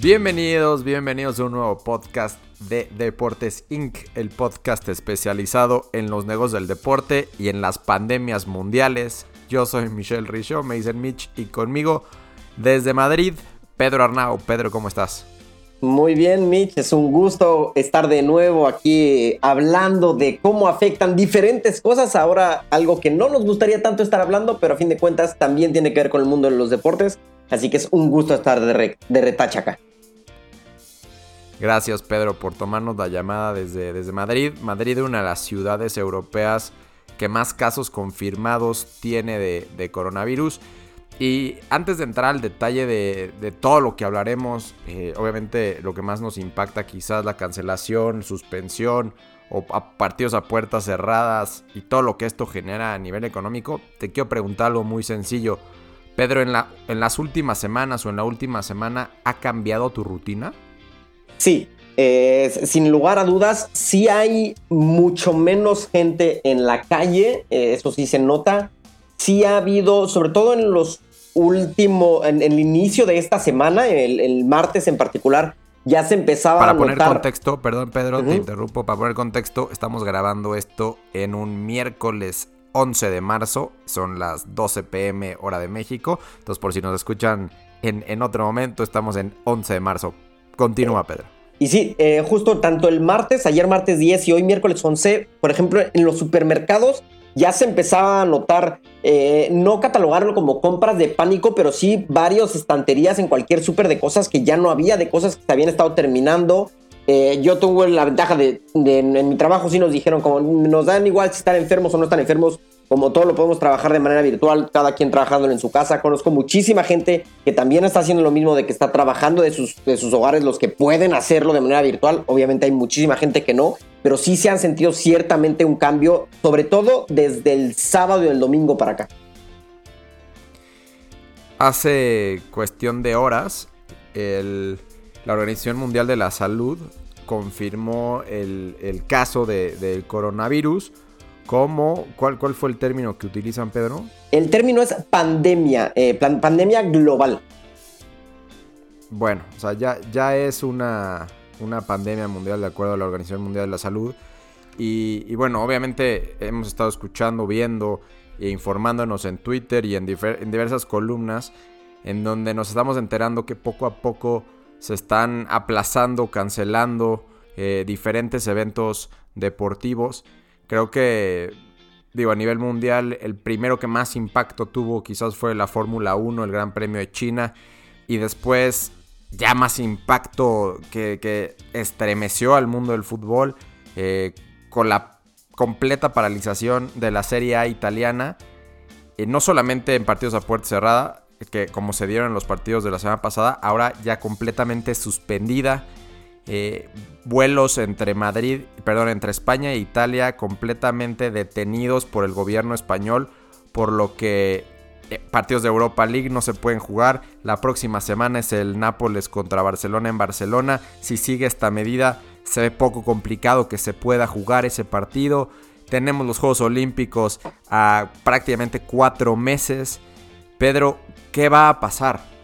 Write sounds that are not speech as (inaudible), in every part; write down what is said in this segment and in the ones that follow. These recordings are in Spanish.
Bienvenidos, bienvenidos a un nuevo podcast de Deportes Inc., el podcast especializado en los negocios del deporte y en las pandemias mundiales. Yo soy Michelle Richaud, me dicen Mitch, y conmigo desde Madrid, Pedro Arnau. Pedro, ¿cómo estás? Muy bien, Mitch, es un gusto estar de nuevo aquí hablando de cómo afectan diferentes cosas. Ahora, algo que no nos gustaría tanto estar hablando, pero a fin de cuentas también tiene que ver con el mundo de los deportes. Así que es un gusto estar de, de retacha acá. Gracias Pedro por tomarnos la llamada desde, desde Madrid. Madrid es una de las ciudades europeas que más casos confirmados tiene de, coronavirus. Y antes de entrar al detalle de, todo lo que hablaremos, eh, obviamente lo que más nos impacta quizás la cancelación, suspensión o partidos a puertas cerradas y todo lo que esto genera a nivel económico, te quiero preguntar algo muy sencillo. Pedro, ¿en, la, en las últimas semanas o en la última semana ha cambiado tu rutina? Sí, eh, sin lugar a dudas, sí hay mucho menos gente en la calle, eh, eso sí se nota. Sí ha habido, sobre todo en los últimos, en, el inicio de esta semana, el, martes en particular, ya se empezaba para a poner contexto, perdón Pedro, te interrumpo, para poner contexto, estamos grabando esto en un miércoles 11 de marzo, son las 12 pm hora de México, entonces por si nos escuchan en, en otro momento, estamos en 11 de marzo. Continúa, Pedro. Y sí, eh, justo tanto el martes, ayer martes 10 y hoy miércoles 11, por ejemplo, en los supermercados ya se empezaba a notar, eh, no catalogarlo como compras de pánico, pero sí varias estanterías en cualquier súper de cosas que ya no había, de cosas que se habían estado terminando. Eh, yo tuve la ventaja de, de, en mi trabajo sí nos dijeron como nos dan igual si están enfermos o no están enfermos, como todo lo podemos trabajar de manera virtual, cada quien trabajando en su casa. Conozco muchísima gente que también está haciendo lo mismo, de que está trabajando de sus, de sus hogares, los que pueden hacerlo de manera virtual. Obviamente hay muchísima gente que no, pero sí se han sentido ciertamente un cambio, sobre todo desde el sábado y el domingo para acá. Hace cuestión de horas, la Organización Mundial de la Salud confirmó el, caso del coronavirus ¿Cómo? ¿Cuál, ¿Cuál fue el término que utilizan, Pedro? El término es pandemia, eh, pandemia global. Bueno, o sea, ya, ya es una, una pandemia mundial de acuerdo a la Organización Mundial de la Salud. Y, bueno, obviamente hemos estado escuchando, viendo e informándonos en Twitter y en, en, diversas columnas en donde nos estamos enterando que poco a poco se están aplazando, cancelando eh, diferentes eventos deportivos. Creo que, digo, a nivel mundial, el primero que más impacto tuvo quizás fue la Fórmula 1, el Gran Premio de China. Y después, ya más impacto que, estremeció al mundo del fútbol, eh, con la completa paralización de la Serie A italiana. y no solamente en partidos a puerta cerrada, que como se dieron en los partidos de la semana pasada, ahora ya completamente suspendida. Eh, vuelos entre Madrid, perdón, entre España e Italia completamente detenidos por el gobierno español, por lo que eh, partidos de Europa League no se pueden jugar. La próxima semana es el Nápoles contra Barcelona en Barcelona. Si sigue esta medida, se ve poco complicado que se pueda jugar ese partido. Tenemos los Juegos Olímpicos a prácticamente cuatro meses. Pedro, ¿qué va a pasar?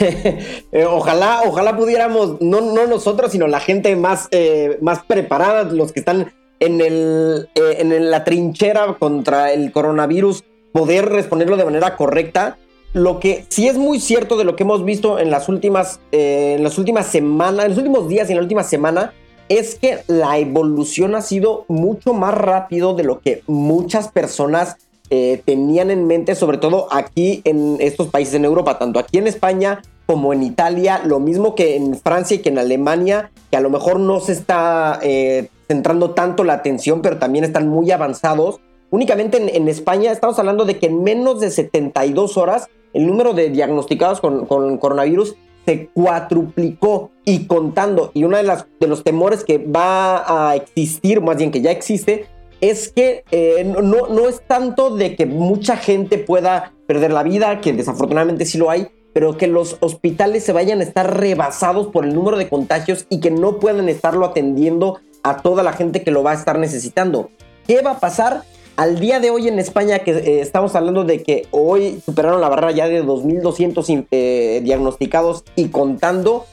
Eh, (laughs) ojalá, ojalá pudiéramos, no, no, nosotros, sino la gente más, eh, más preparada, los que están en, el, eh, en la trinchera contra el coronavirus, poder responderlo de manera correcta. Lo que sí es muy cierto de lo que hemos visto en las últimas, en las últimas semanas, en los últimos días y en la última semana, es que la evolución ha sido mucho más rápido de lo que muchas personas eh, tenían en mente, sobre todo aquí en estos países en Europa, tanto aquí en España como en Italia, lo mismo que en Francia y que en Alemania, que a lo mejor no se está eh, centrando tanto la atención, pero también están muy avanzados. Únicamente en, España estamos hablando de que en menos de 72 horas el número de diagnosticados con, coronavirus se cuatruplicó y contando. Y uno de, de los temores que va a existir, más bien que ya existe, es que eh, no, no es tanto de que mucha gente pueda perder la vida, que desafortunadamente sí lo hay, pero que los hospitales se vayan a estar rebasados por el número de contagios y que no puedan estarlo atendiendo a toda la gente que lo va a estar necesitando. ¿Qué va a pasar? Al día de hoy en España, que eh, estamos hablando de que hoy superaron la barrera ya de 2.200 eh, diagnosticados y contando,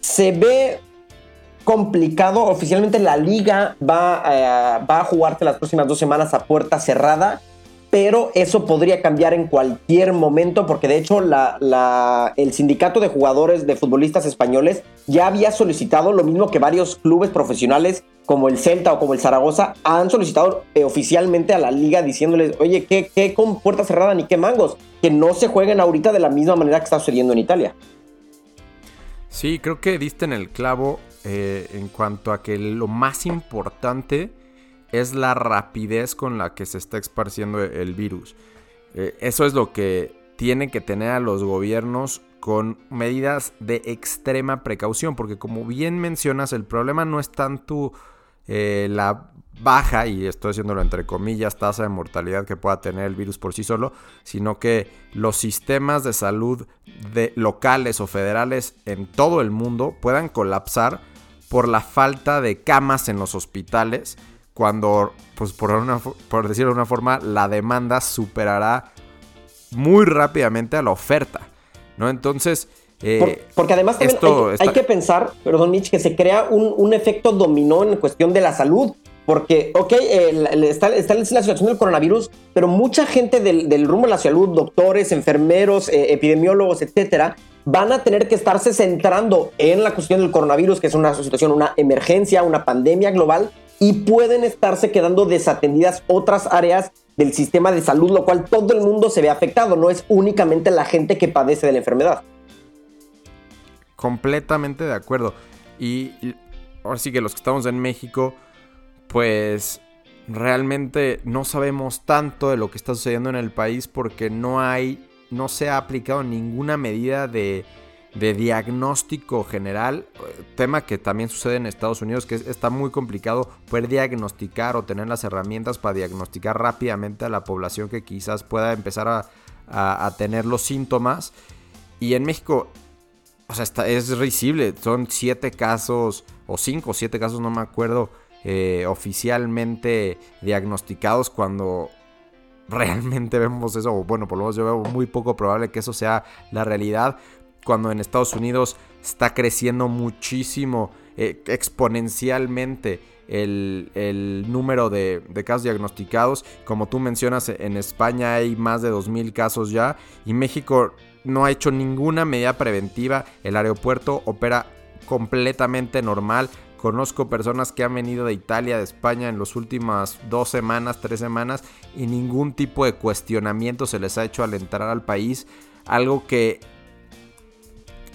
se ve complicado. Oficialmente la liga va, eh, va a jugarse las próximas dos semanas a puerta cerrada, pero eso podría cambiar en cualquier momento porque de hecho el sindicato de jugadores de futbolistas españoles ya había solicitado lo mismo que varios clubes profesionales como el Celta o como el Zaragoza han solicitado eh, oficialmente a la liga diciéndoles, oye, ¿qué, ¿qué, con puerta cerrada ni qué mangos? Que no se jueguen ahorita de la misma manera que está sucediendo en Italia. Sí, creo que diste en el clavo eh, en cuanto a que lo más importante es la rapidez con la que se está esparciendo el virus. Eh, eso es lo que tienen que tener a los gobiernos con medidas de extrema precaución, porque como bien mencionas, el problema no es tanto eh, la baja, y estoy haciéndolo entre comillas, tasa de mortalidad que pueda tener el virus por sí solo, sino que los sistemas de salud de locales o federales en todo el mundo puedan colapsar por la falta de camas en los hospitales, cuando, pues por, una, por decirlo de una forma, la demanda superará muy rápidamente a la oferta, ¿no? Entonces... Eh, porque además también hay, que pensar, perdón Mitch, que se crea un, un efecto dominó en cuestión de la salud. Porque, ok, está, está, la situación del coronavirus, pero mucha gente del, del rumbo de la salud, doctores, enfermeros, eh, epidemiólogos, etcétera, van a tener que estarse centrando en la cuestión del coronavirus, que es una situación, una emergencia, una pandemia global, y pueden estarse quedando desatendidas otras áreas del sistema de salud, lo cual todo el mundo se ve afectado, no es únicamente la gente que padece de la enfermedad. Completamente de acuerdo. Y, ahora sí que los que estamos en México, pues realmente no sabemos tanto de lo que está sucediendo en el país porque no hay, no se ha aplicado ninguna medida de, diagnóstico general, tema que también sucede en Estados Unidos, que está muy complicado poder diagnosticar o tener las herramientas para diagnosticar rápidamente a la población que quizás pueda empezar a, tener los síntomas. Y en México, o sea, está, es risible, son siete casos, o cinco o siete casos, no me acuerdo, eh, oficialmente diagnosticados cuando realmente vemos eso, o bueno, por lo menos yo veo muy poco probable que eso sea la realidad, cuando en Estados Unidos está creciendo muchísimo, eh, exponencialmente el, número de, de, casos diagnosticados. Como tú mencionas, en España hay más de 2.000 casos ya y México no ha hecho ninguna medida preventiva. El aeropuerto opera completamente normal. Conozco personas que han venido de Italia, de España en las últimas dos semanas, tres semanas y ningún tipo de cuestionamiento se les ha hecho al entrar al país. Algo que,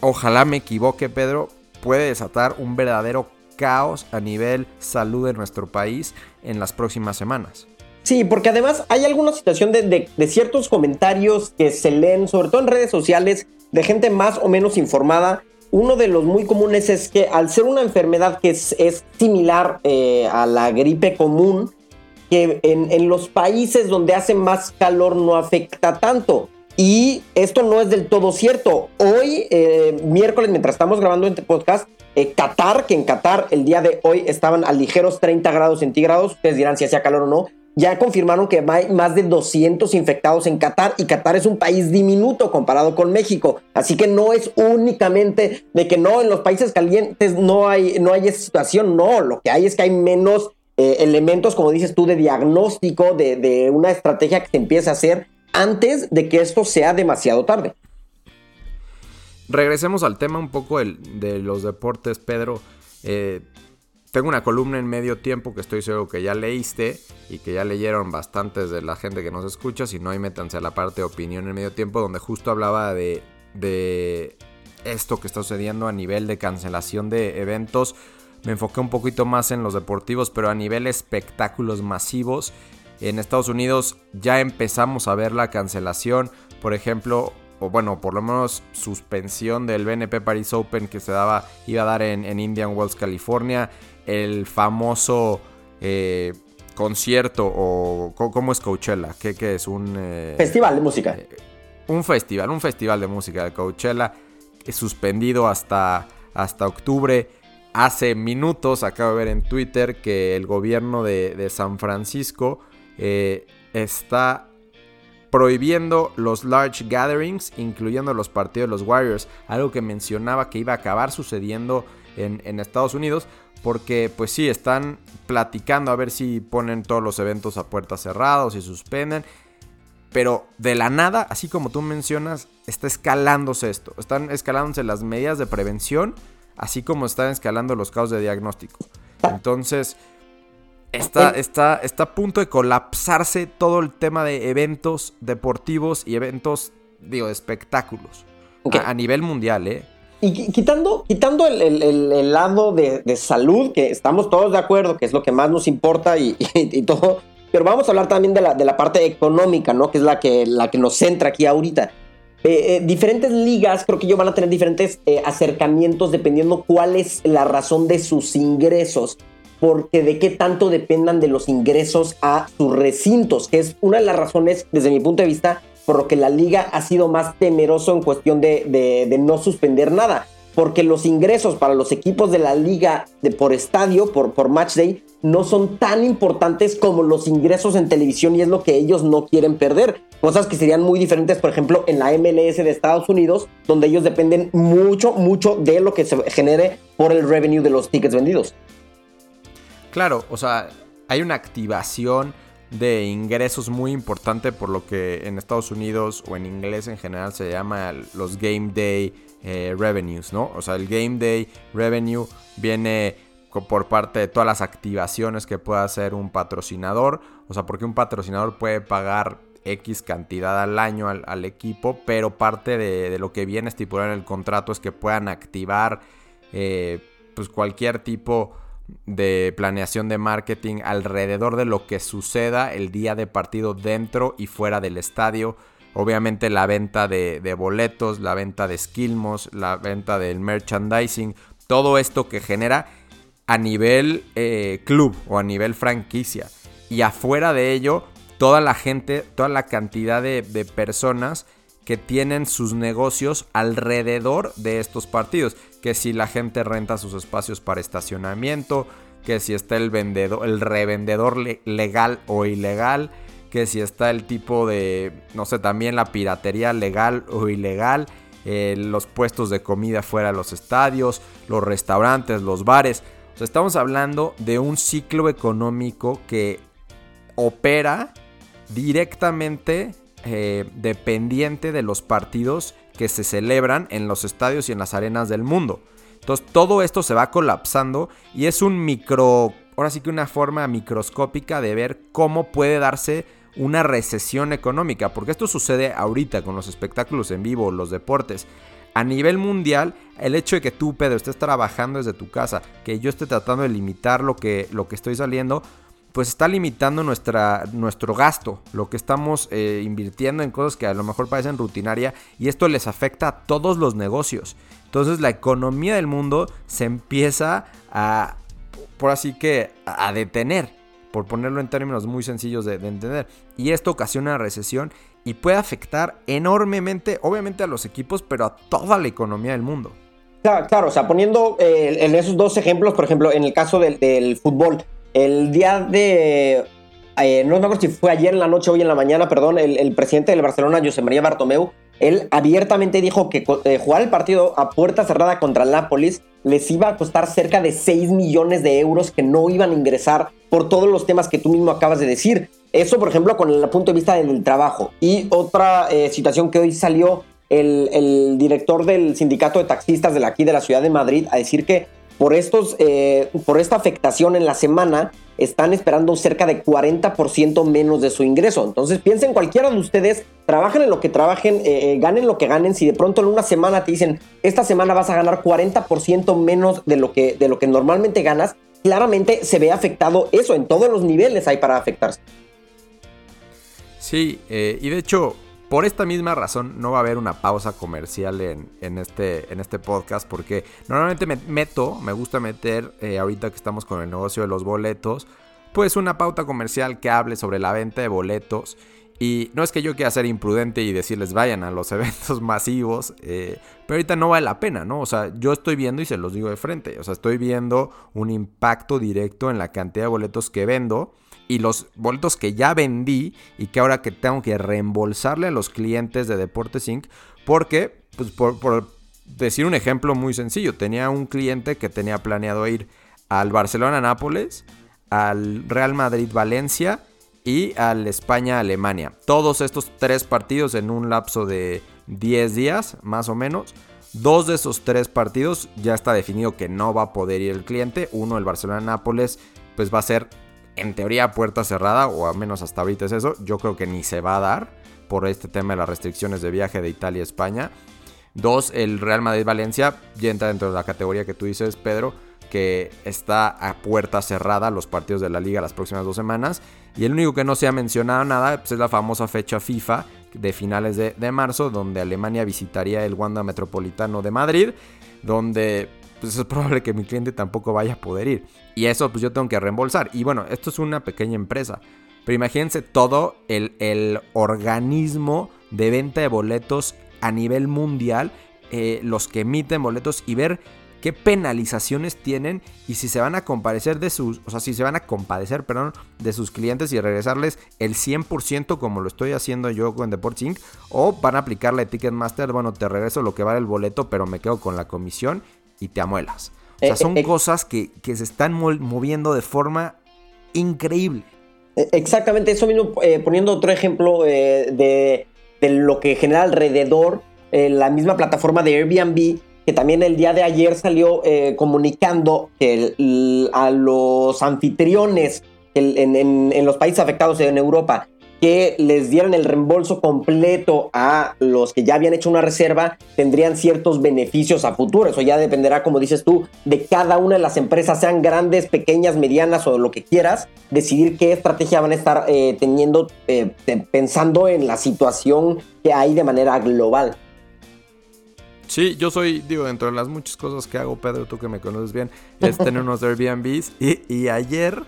ojalá me equivoque Pedro, puede desatar un verdadero caos a nivel salud de nuestro país en las próximas semanas. Sí, porque además hay alguna situación de, de, ciertos comentarios que se leen, sobre todo en redes sociales, de gente más o menos informada, uno de los muy comunes es que al ser una enfermedad que es, similar eh, a la gripe común, que en, los países donde hace más calor no afecta tanto. Y esto no es del todo cierto. Hoy, eh, miércoles, mientras estamos grabando este podcast, eh, Qatar, que en Qatar el día de hoy estaban a ligeros 30 grados centígrados, ustedes dirán si hacía calor o no, ya confirmaron que hay más de 200 infectados en Qatar y Qatar es un país diminuto comparado con México. Así que no es únicamente de que no, en los países calientes no hay, no hay esa situación, no, lo que hay es que hay menos eh, elementos, como dices tú, de diagnóstico, de, una estrategia que se empieza a hacer antes de que esto sea demasiado tarde. Regresemos al tema un poco de los deportes, Pedro. Eh, tengo una columna en medio tiempo que estoy seguro que ya leíste y que ya leyeron bastantes de la gente que nos escucha. Si no, ahí métanse a la parte de opinión en medio tiempo, donde justo hablaba de, de esto que está sucediendo a nivel de cancelación de eventos. Me enfoqué un poquito más en los deportivos, pero a nivel espectáculos masivos. En Estados Unidos ya empezamos a ver la cancelación. Por ejemplo, o bueno, por lo menos suspensión del BNP Paris Open que se daba, iba a dar en, en Indian Wells, California el famoso eh, concierto o ¿cómo es Coachella? ¿Qué, es? Un eh, festival de música. Eh, un festival, un festival de música de Coachella suspendido hasta, hasta octubre. Hace minutos acabo de ver en Twitter que el gobierno de, San Francisco está prohibiendo los large gatherings, incluyendo los partidos de los Warriors, algo que mencionaba que iba a acabar sucediendo en, en, Estados Unidos, porque pues sí, están platicando a ver si ponen todos los eventos a puertas cerradas, si suspenden, pero de la nada, así como tú mencionas, está escalándose esto, están escalándose las medidas de prevención, así como están escalando los casos de diagnóstico. Entonces, Está, está, está a punto de colapsarse todo el tema de eventos deportivos y eventos, digo, de espectáculos. A, nivel mundial, ¿eh? Y quitando, quitando el, lado de, salud, que estamos todos de acuerdo, que es lo que más nos importa (laughs) y, todo, pero vamos a hablar también de la, de la, parte económica, ¿no? Que es la que, la que nos centra aquí ahorita. Eh, eh, diferentes ligas creo que ellos van a tener diferentes eh, acercamientos dependiendo cuál es la razón de sus ingresos porque de qué tanto dependan de los ingresos a sus recintos, que es una de las razones, desde mi punto de vista, por lo que la liga ha sido más temeroso en cuestión de, no suspender nada. Porque los ingresos para los equipos de la liga de, por estadio, por, por match day, no son tan importantes como los ingresos en televisión y es lo que ellos no quieren perder. Cosas que serían muy diferentes, por ejemplo, en la MLS de Estados Unidos, donde ellos dependen mucho, mucho de lo que se genere por el revenue de los tickets vendidos. Claro, o sea, hay una activación de ingresos muy importante por lo que en Estados Unidos o en inglés en general se llama los Game Day eh, Revenues, ¿no? O sea, el Game Day Revenue viene por parte de todas las activaciones que pueda hacer un patrocinador. O sea, porque un patrocinador puede pagar X cantidad al año al, equipo, pero parte de, lo que viene estipulado en el contrato es que puedan activar eh, pues cualquier tipo de planeación de marketing alrededor de lo que suceda el día de partido dentro y fuera del estadio. Obviamente la venta de, boletos, la venta de esquilmos, la venta del merchandising, todo esto que genera a nivel eh, club o a nivel franquicia. Y afuera de ello, toda la gente, toda la cantidad de, de personas que tienen sus negocios alrededor de estos partidos. Que si la gente renta sus espacios para estacionamiento, que si está el vendedor, el revendedor legal o ilegal, que si está el tipo de, no sé, también la piratería legal o ilegal, eh, los puestos de comida fuera de los estadios, los restaurantes, los bares. Estamos hablando de un ciclo económico que opera directamente eh, dependiente de los partidos que se celebran en los estadios y en las arenas del mundo. Entonces todo esto se va colapsando y es un micro, ahora sí que una forma microscópica de ver cómo puede darse una recesión económica, porque esto sucede ahorita con los espectáculos en vivo, los deportes. A nivel mundial, el hecho de que tú, Pedro, estés trabajando desde tu casa, que yo esté tratando de limitar lo que, lo que estoy saliendo, pues está limitando nuestra, nuestro gasto, lo que estamos eh, invirtiendo en cosas que a lo mejor parecen rutinaria y esto les afecta a todos los negocios. Entonces la economía del mundo se empieza a, por así que, a detener, por ponerlo en términos muy sencillos de, entender. Y esto ocasiona una recesión y puede afectar enormemente, obviamente a los equipos, pero a toda la economía del mundo. Claro, o sea, poniendo eh, en esos dos ejemplos, por ejemplo, en el caso del, del fútbol, el día de. Eh, no me acuerdo si fue ayer en la noche o hoy en la mañana, perdón, el, presidente del Barcelona, José María Bartomeu, él abiertamente dijo que eh, jugar el partido a puerta cerrada contra el Nápoles les iba a costar cerca de 6 millones de euros que no iban a ingresar por todos los temas que tú mismo acabas de decir. Eso, por ejemplo, con el punto de vista del trabajo. Y otra eh, situación que hoy salió el, el, director del sindicato de taxistas de aquí de la ciudad de Madrid a decir que por, estos, eh, por esta afectación en la semana, están esperando cerca de 40% menos de su ingreso. Entonces piensen cualquiera de ustedes, trabajen en lo que trabajen, eh, eh, ganen lo que ganen. Si de pronto en una semana te dicen, esta semana vas a ganar 40% menos de lo, que, de lo que normalmente ganas, claramente se ve afectado eso. En todos los niveles hay para afectarse. Sí, y de hecho, por esta misma razón no va a haber una pausa comercial en, este, este podcast porque normalmente me meto, me gusta meter, eh, ahorita que estamos con el negocio de los boletos, pues una pauta comercial que hable sobre la venta de boletos. Y no es que yo quiera ser imprudente y decirles vayan a los (laughs) eventos masivos, eh, pero ahorita no vale la pena, ¿no? O sea, yo estoy viendo y se los digo de frente, o sea, estoy viendo un impacto directo en la cantidad de boletos que vendo y los boletos que ya vendí y que ahora que tengo que reembolsarle a los clientes de Deportes Inc. Porque, pues por, decir un ejemplo muy sencillo, tenía un cliente que tenía planeado ir al Barcelona-Nápoles, al Real Madrid-Valencia y al España-Alemania. Todos estos tres partidos en un lapso de 10 días, más o menos. Dos de esos tres partidos ya está definido que no va a poder ir el cliente. Uno, el Barcelona-Nápoles, pues va a ser en teoría puerta cerrada, o al menos hasta ahorita es eso. Yo creo que ni se va a dar por este tema de las restricciones de viaje de Italia a España. Dos, el Real Madrid-Valencia ya entra dentro de la categoría que tú dices, Pedro, que está a puerta cerrada los partidos de la liga las próximas dos semanas. Y el único que no se ha mencionado nada pues, es la famosa fecha FIFA de finales de, de, marzo, donde Alemania visitaría el Wanda Metropolitano de Madrid, donde pues es probable que mi cliente tampoco vaya a poder ir. Y eso pues yo tengo que reembolsar. Y bueno, esto es una pequeña empresa. Pero imagínense todo el, el organismo de venta de boletos a nivel mundial, eh, los que emiten boletos y ver qué penalizaciones tienen y si se van a compadecer de sus, o sea, si se van a compadecer, perdón, de sus clientes y regresarles el 100% como lo estoy haciendo yo con Deportes Inc. o van a aplicarle Ticketmaster, bueno, te regreso lo que vale el boleto, pero me quedo con la comisión y te amuelas. O sea, eh, son eh, cosas que, se están moviendo de forma increíble. Exactamente, eso mismo, eh, poniendo otro ejemplo de, lo que genera alrededor la misma plataforma de Airbnb, que también el día de ayer salió comunicando que a los anfitriones en, los países afectados en Europa que les dieran el reembolso completo a los que ya habían hecho una reserva, tendrían ciertos beneficios a futuro. Eso ya dependerá, como dices tú, de cada una de las empresas, sean grandes, pequeñas, medianas o lo que quieras, decidir qué estrategia van a estar eh, teniendo, eh, pensando en la situación que hay de manera global. Sí, yo soy, digo, dentro de las muchas cosas que hago, Pedro, tú que me conoces bien, es tener (laughs) unos Airbnbs. Y, y ayer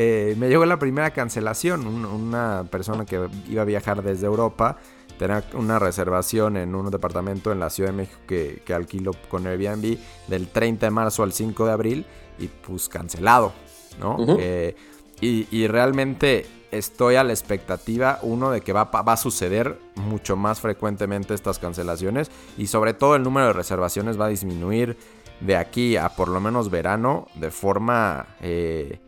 eh, me llegó la primera cancelación. una persona que iba a viajar desde Europa tenía una reservación en un departamento en la Ciudad de México que, que alquiló con Airbnb del 30 de marzo al 5 de abril y pues cancelado, ¿no? Eh, y, realmente estoy a la expectativa, uno, de que va, va, a suceder mucho más frecuentemente estas cancelaciones y sobre todo el número de reservaciones va a disminuir de aquí a por lo menos verano de forma... Eh,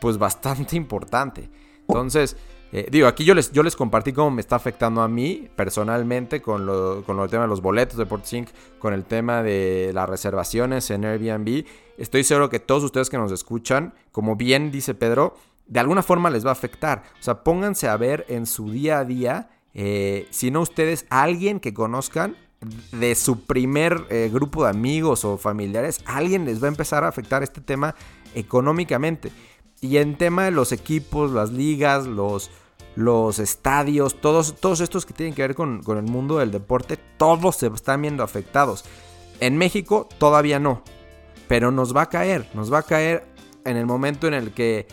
pues bastante importante. Entonces, eh, digo, aquí yo les, yo les compartí cómo me está afectando a mí personalmente con lo, con el tema de los boletos de PortSync, con el tema de las reservaciones en Airbnb. Estoy seguro que todos ustedes que nos escuchan, como bien dice Pedro, de alguna forma les va a afectar. O sea, pónganse a ver en su día a día, eh, si no ustedes, alguien que conozcan de su primer eh, grupo de amigos o familiares, alguien les va a empezar a afectar este tema económicamente. Y en tema de los equipos, las ligas, los, los estadios, todos, todos estos que tienen que ver con, el mundo del deporte, todos se están viendo afectados. En México todavía no, pero nos va a caer, nos va a caer en el momento en el que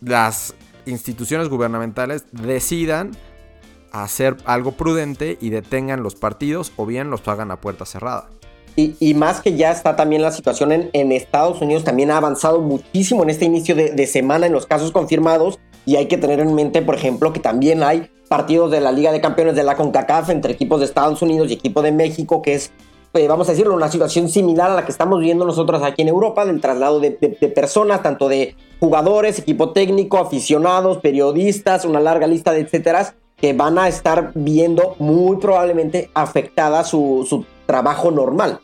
las instituciones gubernamentales decidan hacer algo prudente y detengan los partidos o bien los hagan a puerta cerrada. Y, más que ya está también la situación en, Estados Unidos, también ha avanzado muchísimo en este inicio de, semana en los casos confirmados. Y hay que tener en mente, por ejemplo, que también hay partidos de la Liga de Campeones de la CONCACAF entre equipos de Estados Unidos y equipo de México, que es, eh, vamos a decirlo, una situación similar a la que estamos viendo nosotros aquí en Europa, del traslado de, de personas, tanto de jugadores, equipo técnico, aficionados, periodistas, una larga lista de etcétera, que van a estar viendo muy probablemente afectada su, su trabajo normal.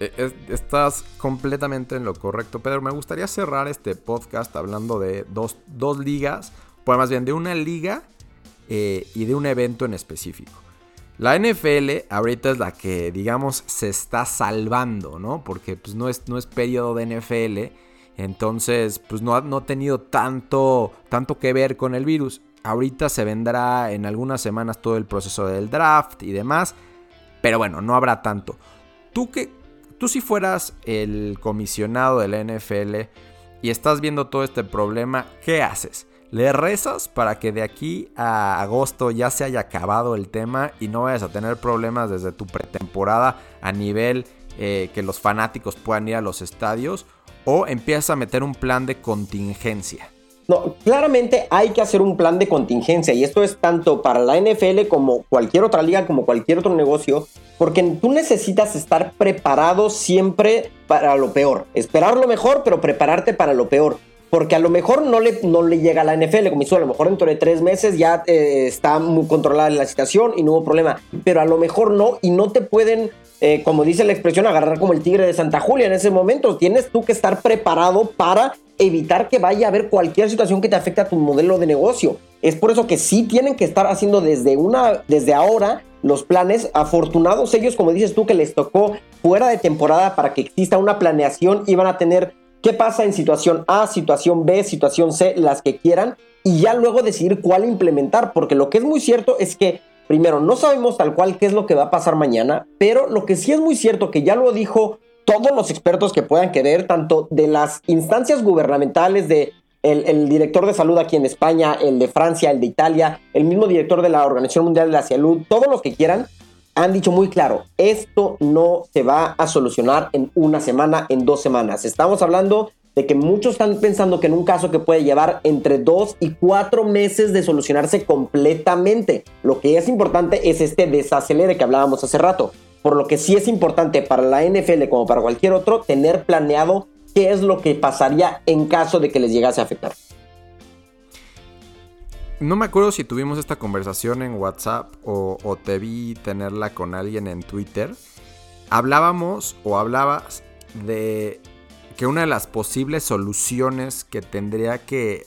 Eh, estás completamente en lo correcto, Pedro. Me gustaría cerrar este podcast hablando de dos, ligas, pues más bien de una liga eh, y de un evento en específico. La NFL ahorita es la que, digamos, se está salvando, ¿no? Porque pues, no, es, no es periodo de NFL, entonces pues no ha, no ha tenido tanto, tanto que ver con el virus. Ahorita se vendrá en algunas semanas todo el proceso del draft y demás, pero bueno, no habrá tanto. ¿Tú qué, Tú si fueras el comisionado de la NFL y estás viendo todo este problema, ¿qué haces? ¿Le rezas para que de aquí a agosto ya se haya acabado el tema y no vayas a tener problemas desde tu pretemporada a nivel eh, que los fanáticos puedan ir a los estadios? o empiezas a meter un plan de contingencia? No, claramente hay que hacer un plan de contingencia y esto es tanto para la NFL como cualquier otra liga, como cualquier otro negocio, porque tú necesitas estar preparado siempre para lo peor. Esperar lo mejor, pero prepararte para lo peor. Porque a lo mejor no le, no le llega a la NFL, como hizo, a lo mejor dentro de tres meses ya eh, está muy controlada la situación y no hubo problema. Pero a lo mejor no, y no te pueden eh, como dice la expresión, agarrar como el tigre de Santa Julia en ese momento. Tienes tú que estar preparado para evitar que vaya a haber cualquier situación que te afecte a tu modelo de negocio. Es por eso que sí tienen que estar haciendo desde una, desde ahora los planes. Afortunados ellos, como dices tú, que les tocó fuera de temporada para que exista una planeación y van a tener qué pasa en situación A, situación B, situación C, las que quieran, y ya luego decidir cuál implementar, porque lo que es muy cierto es que Primero, no sabemos tal cual qué es lo que va a pasar mañana, pero lo que sí es muy cierto, que ya lo dijo todos los expertos que puedan querer, tanto de las instancias gubernamentales, de el, director de salud aquí en España, el de Francia, el de Italia, el mismo director de la Organización Mundial de la Salud, todos los que quieran, han dicho muy claro, esto no se va a solucionar en una semana, en dos semanas. Estamos hablando de que muchos están pensando que en un caso que puede llevar entre dos y cuatro meses de solucionarse completamente. Lo que es importante es este desacelere que hablábamos hace rato. Por lo que sí es importante para la NFL como para cualquier otro tener planeado qué es lo que pasaría en caso de que les llegase a afectar. No me acuerdo si tuvimos esta conversación en WhatsApp o, te vi tenerla con alguien en Twitter. Hablábamos o hablabas de que una de las posibles soluciones que tendría que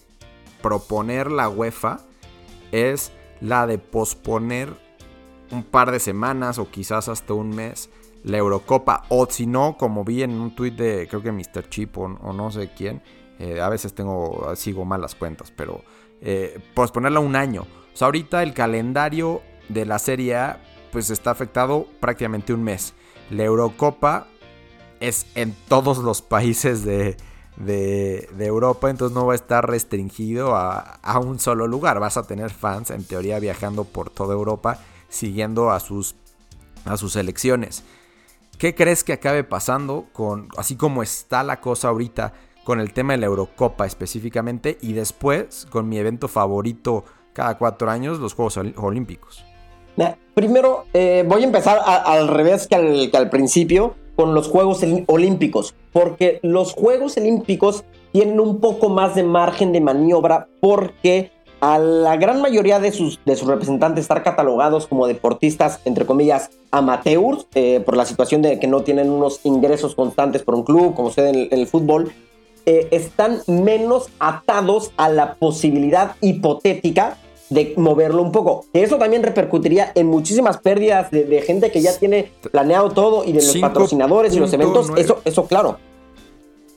proponer la UEFA es la de posponer un par de semanas o quizás hasta un mes la Eurocopa. O si no, como vi en un tuit de creo que Mr. Chip o, no sé quién, eh, a veces tengo, sigo malas cuentas, pero eh, posponerla un año. O sea, ahorita el calendario de la Serie A pues está afectado prácticamente un mes. La Eurocopa es en todos los países de, Europa, entonces no va a estar restringido a, un solo lugar. Vas a tener fans, en teoría, viajando por toda Europa, siguiendo a sus, a sus selecciones. ¿Qué crees que acabe pasando con, así como está la cosa ahorita, con el tema de la Eurocopa específicamente, y después con mi evento favorito cada cuatro años, los Juegos Olímpicos? Primero, eh, voy a empezar al revés que al principio con los Juegos Olímpicos, porque los Juegos Olímpicos tienen un poco más de margen de maniobra porque a la gran mayoría de sus, de sus representantes estar catalogados como deportistas, entre comillas, amateurs, eh, por la situación de que no tienen unos ingresos constantes por un club, como sucede en el, fútbol, eh, están menos atados a la posibilidad hipotética de moverlo un poco. Eso también repercutiría en muchísimas pérdidas de, gente que ya tiene planeado todo y de los patrocinadores y los eventos. Eso, eso claro.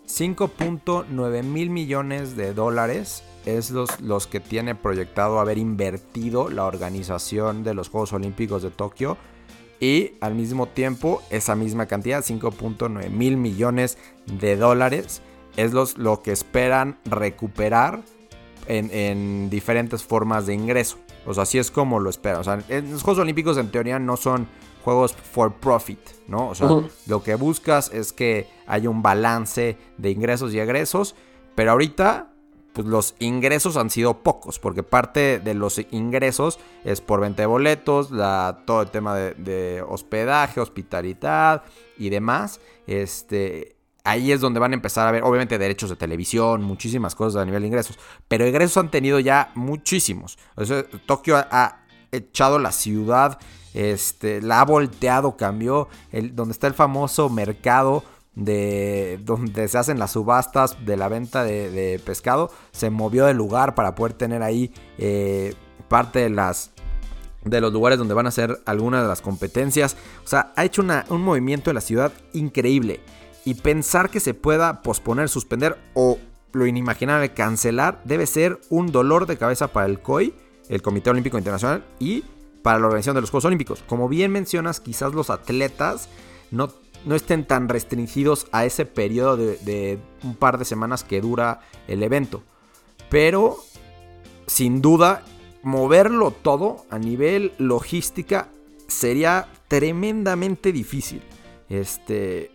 5.9 mil millones de dólares es los, los que tiene proyectado haber invertido la organización de los Juegos Olímpicos de Tokio. Y al mismo tiempo, esa misma cantidad, 5.9 mil millones de dólares, es los, lo que esperan recuperar en, diferentes formas de ingreso. O sea, así es como lo espero. O sea, los Juegos Olímpicos en teoría no son juegos for profit, ¿no? O sea, lo que buscas es que haya un balance de ingresos y egresos, pero ahorita, pues los ingresos han sido pocos, porque parte de los ingresos es por venta de boletos, todo el tema de, hospedaje, hospitalidad y demás. Este, ahí es donde van a empezar a ver, obviamente, derechos de televisión, muchísimas cosas a nivel de ingresos. Pero ingresos han tenido ya muchísimos. Tokio ha, echado la ciudad, este, la ha volteado, cambió. El, donde está el famoso mercado de donde se hacen las subastas de la venta de, pescado, se movió de lugar para poder tener ahí eh, parte de las de los lugares donde van a ser algunas de las competencias. O sea, ha hecho un movimiento en la ciudad increíble y pensar que se pueda posponer, suspender o lo inimaginable cancelar debe ser un dolor de cabeza para el COI, el Comité Olímpico Internacional y para la organización de los Juegos Olímpicos. Como bien mencionas, quizás los atletas no, no estén tan restringidos a ese periodo de, de un par de semanas que dura el evento. Pero, sin duda, moverlo todo a nivel logística sería tremendamente difícil. Este,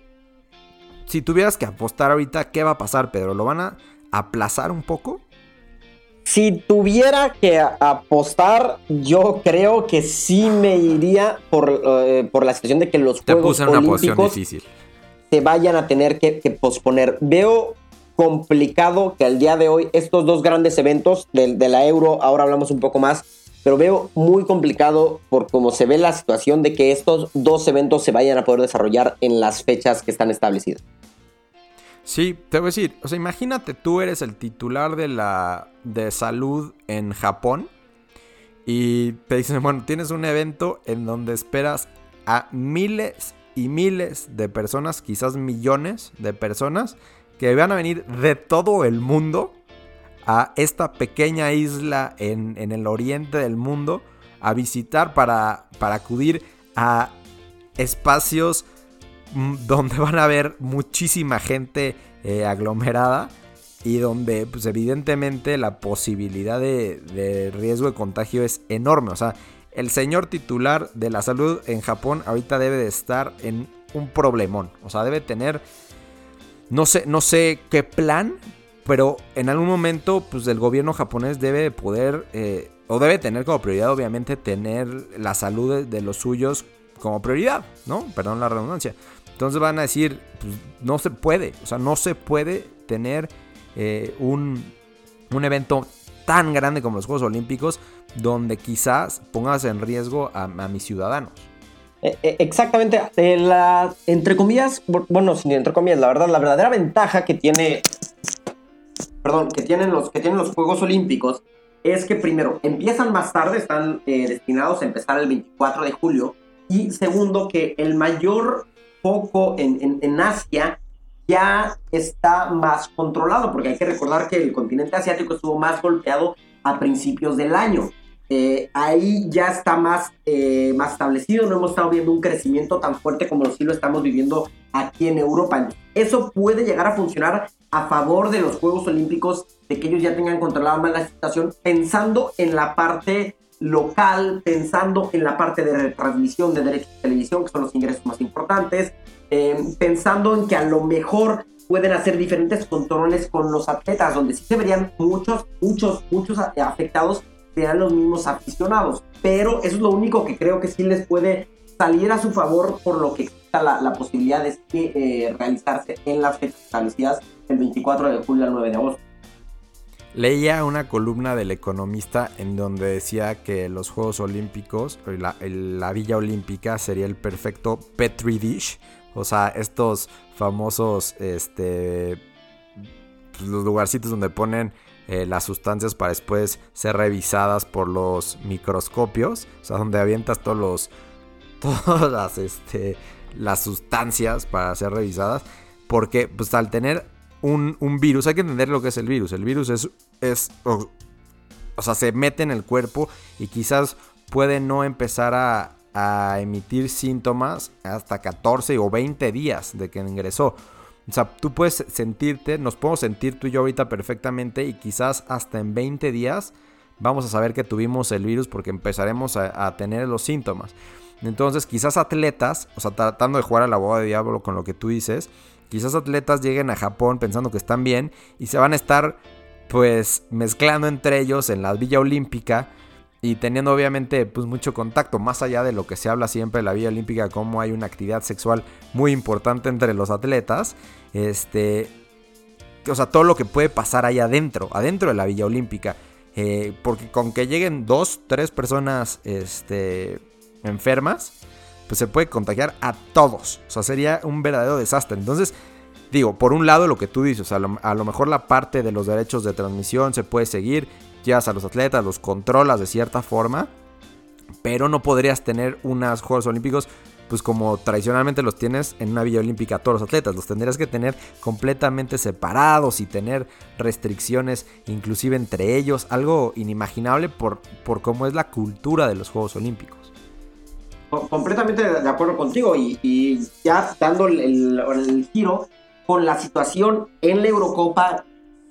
si tuvieras que apostar ahorita, ¿qué va a pasar, Pedro? ¿Lo van a aplazar un poco? Si tuviera que apostar, yo creo que sí me iría por, eh, por la situación de que los Juegos Olímpicos se vayan a tener que, posponer. Veo complicado que al día de hoy estos dos grandes eventos de, de la Euro, ahora hablamos un poco más, pero veo muy complicado por cómo se ve la situación de que estos dos eventos se vayan a poder desarrollar en las fechas que están establecidas. Sí, te voy a decir, o sea, imagínate tú eres el titular de la de salud en Japón y te dicen, bueno, tienes un evento en donde esperas a miles y miles de personas, quizás millones de personas que van a venir de todo el mundo a esta pequeña isla en, el oriente del mundo a visitar para, para acudir a espacios donde van a haber muchísima gente eh, aglomerada y donde pues evidentemente la posibilidad de, de, riesgo de contagio es enorme. O sea, el señor titular de la salud en Japón ahorita debe de estar en un problemón. O sea, debe tener, no sé, no sé qué plan, pero en algún momento, pues el gobierno japonés debe poder, eh, o debe tener como prioridad, obviamente, tener la salud de, los suyos como prioridad, ¿no? Perdón la redundancia. Entonces van a decir, pues no se puede, o sea, no se puede tener eh, un, un evento tan grande como los Juegos Olímpicos donde quizás pongas en riesgo a, mis ciudadanos. Eh, exactamente, la, entre comillas, bueno, sin entre comillas, la verdad, la verdadera ventaja que tiene perdón, que tienen los, que tienen los Juegos Olímpicos es que primero, empiezan más tarde, están eh, destinados a empezar el 24 de julio, y segundo, que el mayor foco en, en, Asia ya está más controlado, porque hay que recordar que el continente asiático estuvo más golpeado a principios del año. Eh, ahí ya está más, eh, más establecido, no hemos estado viendo un crecimiento tan fuerte como sí lo estamos viviendo aquí en Europa. Eso puede llegar a funcionar a favor de los Juegos Olímpicos, de que ellos ya tengan controlada más la situación, pensando en la parte local, pensando en la parte de retransmisión de derechos de televisión, que son los ingresos más importantes, em, pensando en que a lo mejor pueden hacer diferentes controles con los atletas, donde sí se verían muchos, muchos, muchos afectados, sean los mismos aficionados. Pero eso es lo único que creo que sí les puede salir a su favor por lo que la, la posibilidad de eh, realizarse en las fechas establecidas el 24 de julio al 9 de agosto. Leía una columna del economista en donde decía que los Juegos Olímpicos, la, la Villa Olímpica sería el perfecto Petri dish, o sea, estos famosos, este, pues, los lugarcitos donde ponen eh, las sustancias para después ser revisadas por los microscopios, o sea, donde avientas todos los, (laughs) todas este, las sustancias para ser revisadas, porque pues al tener un, virus. Hay que entender lo que es el virus. El virus es, es o, sea, se mete en el cuerpo y quizás puede no empezar a, emitir síntomas hasta 14 o 20 días de que ingresó. O sea, tú puedes sentirte, nos podemos sentir tú y yo ahorita perfectamente y quizás hasta en 20 días vamos a saber que tuvimos el virus porque empezaremos a, a tener los síntomas. Entonces, quizás atletas, o sea, tratando de jugar a la boda de diablo con lo que tú dices, Quizás atletas lleguen a Japón pensando que están bien y se van a estar pues mezclando entre ellos en la Villa Olímpica y teniendo obviamente pues mucho contacto más allá de lo que se habla siempre en la Villa Olímpica como hay una actividad sexual muy importante entre los atletas este o sea todo lo que puede pasar ahí adentro adentro de la Villa Olímpica eh, porque con que lleguen dos tres personas este enfermas pues se puede contagiar a todos. O sea, sería un verdadero desastre. Entonces, digo, por un lado lo que tú dices, a lo, mejor la parte de los derechos de transmisión se puede seguir, llevas a los atletas, los controlas de cierta forma, pero no podrías tener unos Juegos Olímpicos pues como tradicionalmente los tienes en una Villa Olímpica todos los atletas, los tendrías que tener completamente separados y tener restricciones inclusive entre ellos, algo inimaginable por, por cómo es la cultura de los Juegos Olímpicos completamente de acuerdo contigo y, ya dando el, giro con la situación en la Eurocopa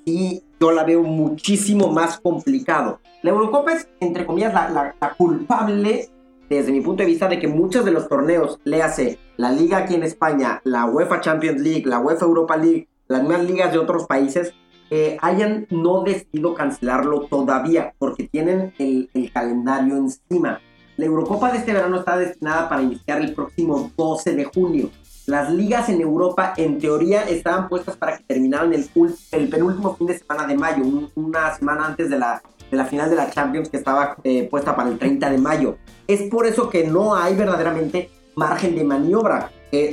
y yo la veo muchísimo más complicado. La Eurocopa es, entre comillas, la, culpable desde mi punto de vista, de que muchos de los torneos, léase la liga aquí en España, la UEFA Champions League, la UEFA Europa League, las demás ligas de otros países, eh, hayan no decidido cancelarlo todavía, porque tienen el calendario encima. La Eurocopa de este verano está destinada para iniciar el próximo 12 de junio. Las ligas en Europa, en teoría, estaban puestas para que terminaran el, el penúltimo fin de semana de mayo, una semana antes de la, de la final de la Champions que estaba eh, puesta para el 30 de mayo. Es por eso que no hay verdaderamente margen de maniobra.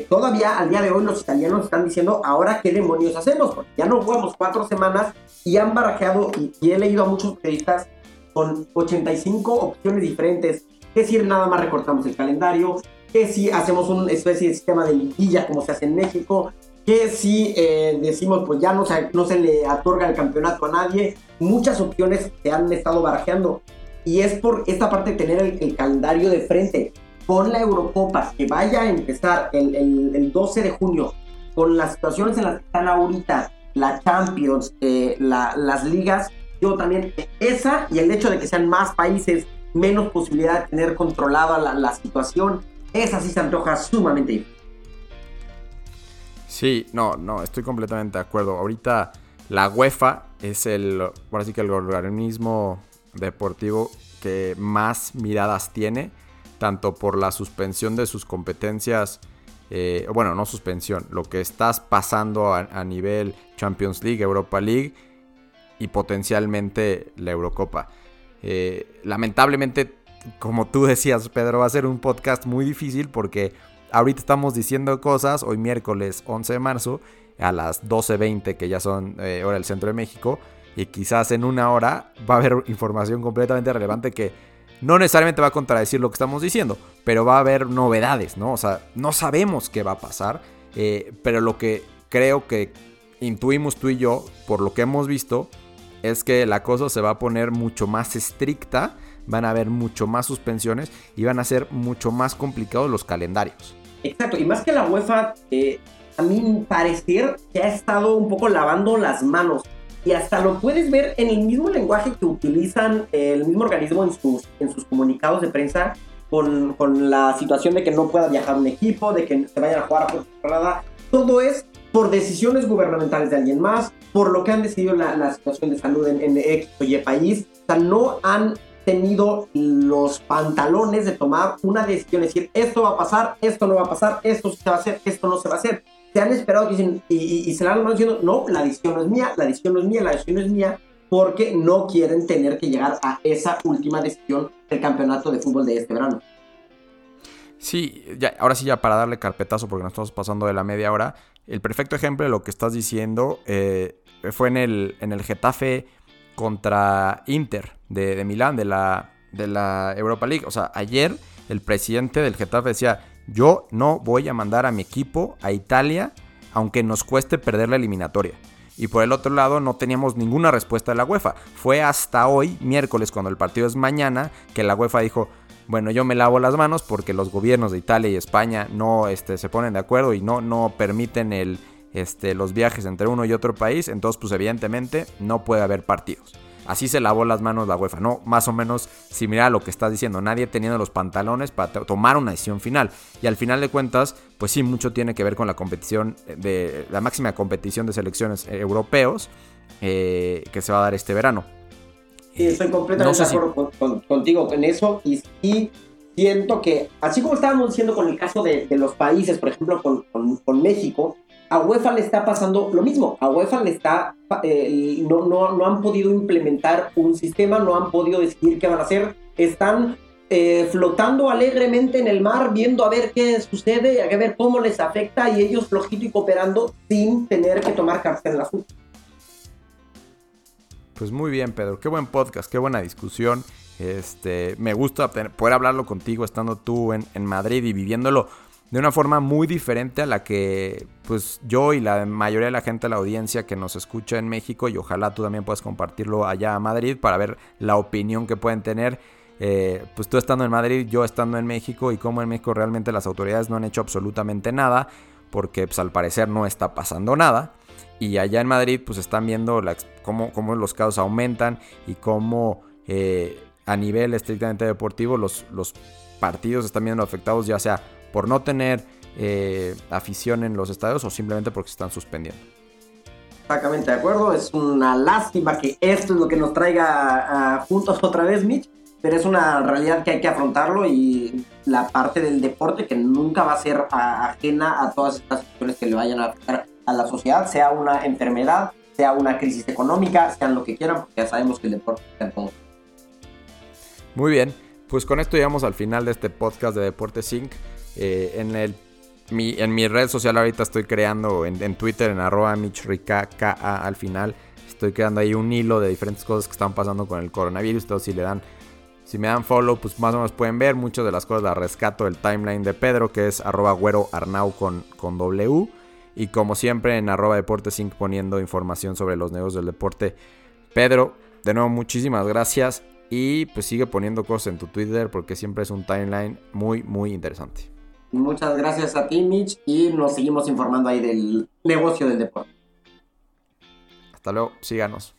todavía al día de hoy los italianos están diciendo, ahora qué demonios hacemos, porque ya no jugamos cuatro semanas y han barajeado, y, he leído a muchos periodistas con 85 opciones diferentes, que si nada más recortamos el calendario, que si hacemos una especie de sistema de liguilla como se hace en México, que si eh, decimos pues ya no se, no se le otorga el campeonato a nadie, muchas opciones se han estado barajeando y es por esta parte de tener el, calendario de frente. Con la Eurocopa que vaya a empezar el, el, 12 de junio con las situaciones en las que están ahorita la Champions, eh, las ligas, yo también esa y el hecho de que sean más países, menos posibilidad de tener controlada la, situación, esa sí se antoja sumamente difícil. Sí, no, no, estoy completamente de acuerdo. Ahorita la UEFA es el, ahora sí que el organismo deportivo que más miradas tiene, tanto por la suspensión de sus competencias, eh, bueno, no suspensión, lo que estás pasando a, nivel Champions League, Europa League y potencialmente la Eurocopa. Eh, lamentablemente como tú decías, Pedro, va a ser un podcast muy difícil porque ahorita estamos diciendo cosas, hoy miércoles 11 de marzo, a las 12.20, que ya son eh, hora del centro de México, y quizás en una hora va a haber información completamente relevante que no necesariamente va a contradecir lo que estamos diciendo, pero va a haber novedades, ¿no? O sea, no sabemos qué va a pasar, eh, pero lo que creo que intuimos tú y yo, por lo que hemos visto, es que la cosa se va a poner mucho más estricta van a haber mucho más suspensiones y van a ser mucho más complicados los calendarios. Exacto, y más que la UEFA, eh, a mí parecer que ha estado un poco lavando las manos. Y hasta lo puedes ver en el mismo lenguaje que utilizan el mismo organismo en sus, comunicados de prensa con, con la situación de que no pueda viajar un equipo, de que se vayan a jugar a cerrada. Todo es por decisiones gubernamentales de alguien más, por lo que han decidido la, la situación de salud en, en X o Y país. O sea, no han tenido los pantalones de tomar una decisión, decir, esto va a pasar, esto no va a pasar, esto se va a hacer, esto no se va a hacer. Se han esperado que dicen, y, se han diciendo, no, la decisión no es mía, la decisión no es mía, la decisión no es mía, porque no quieren tener que llegar a esa última decisión del campeonato de fútbol de este verano. Sí, ya, ahora sí ya para darle carpetazo, porque nos estamos pasando de la media hora, el perfecto ejemplo de lo que estás diciendo eh, fue en el, en el Getafe contra Inter de, Milán, de la, de la Europa League. O sea, ayer el presidente del Getafe decía, yo no voy a mandar a mi equipo a Italia aunque nos cueste perder la eliminatoria. Y por el otro lado no teníamos ninguna respuesta de la UEFA. Fue hasta hoy, miércoles, cuando el partido es mañana, que la UEFA dijo, bueno, yo me lavo las manos porque los gobiernos de Italia y España no este, se ponen de acuerdo y no, no permiten el, este, los viajes entre uno y otro país, entonces pues evidentemente no puede haber partidos. Así se lavó las manos la UEFA, ¿no? Más o menos similar a lo que estás diciendo, nadie teniendo los pantalones para tomar una decisión final. Y al final de cuentas, pues sí, mucho tiene que ver con la competición, de la máxima competición de selecciones europeos eh, que se va a dar este verano. Sí, estoy completamente de acuerdo contigo en eso y, siento que, así como estábamos diciendo con el caso de, los países, por ejemplo con México, a UEFA le está pasando lo mismo. A UEFA le está, eh, no, no, no han podido implementar un sistema, no han podido decidir qué van a hacer. Están eh, flotando alegremente en el mar, viendo a ver qué sucede, a ver cómo les afecta y ellos flojito y cooperando sin tener que tomar cartas en la azul. Pues muy bien, Pedro. Qué buen podcast, qué buena discusión. Este, me gusta poder hablarlo contigo estando tú en, en Madrid y viviéndolo de una forma muy diferente a la que pues yo y la mayoría de la gente de la audiencia que nos escucha en México y ojalá tú también puedas compartirlo allá a Madrid para ver la opinión que pueden tener. Eh, pues tú estando en Madrid, yo estando en México y cómo en México realmente las autoridades no han hecho absolutamente nada porque pues al parecer no está pasando nada. Y allá en Madrid pues están viendo cómo, cómo, los casos aumentan y cómo... Eh, a nivel estrictamente deportivo los, los partidos están viendo afectados ya sea por no tener eh, afición en los estadios o simplemente porque se están suspendiendo. Exactamente de acuerdo, es una lástima que esto es lo que nos traiga juntos otra vez, Mitch, pero es una realidad que hay que afrontarlo y la parte del deporte que nunca va a ser ajena a todas estas situaciones que le vayan a afectar a la sociedad, sea una enfermedad, sea una crisis económica, sean lo que quieran, porque ya sabemos que el deporte está en todo. Muy bien, pues con esto llegamos al final de este podcast de Deporte Sync. Eh, en, el, mi, en mi red social ahorita estoy creando en, Twitter, en arroba michrica, al final. Estoy creando ahí un hilo de diferentes cosas que están pasando con el coronavirus. Entonces si le dan, si me dan follow, pues más o menos pueden ver. Muchas de las cosas las rescato del timeline de Pedro, que es arroba güero arnau con, con W. Y como siempre en arroba deporte sync poniendo información sobre los negocios del deporte. Pedro, de nuevo muchísimas gracias y pues sigue poniendo cosas en tu Twitter porque siempre es un timeline muy, muy interesante. Muchas gracias a ti, Mitch, y nos seguimos informando ahí del negocio del deporte. Hasta luego, síganos.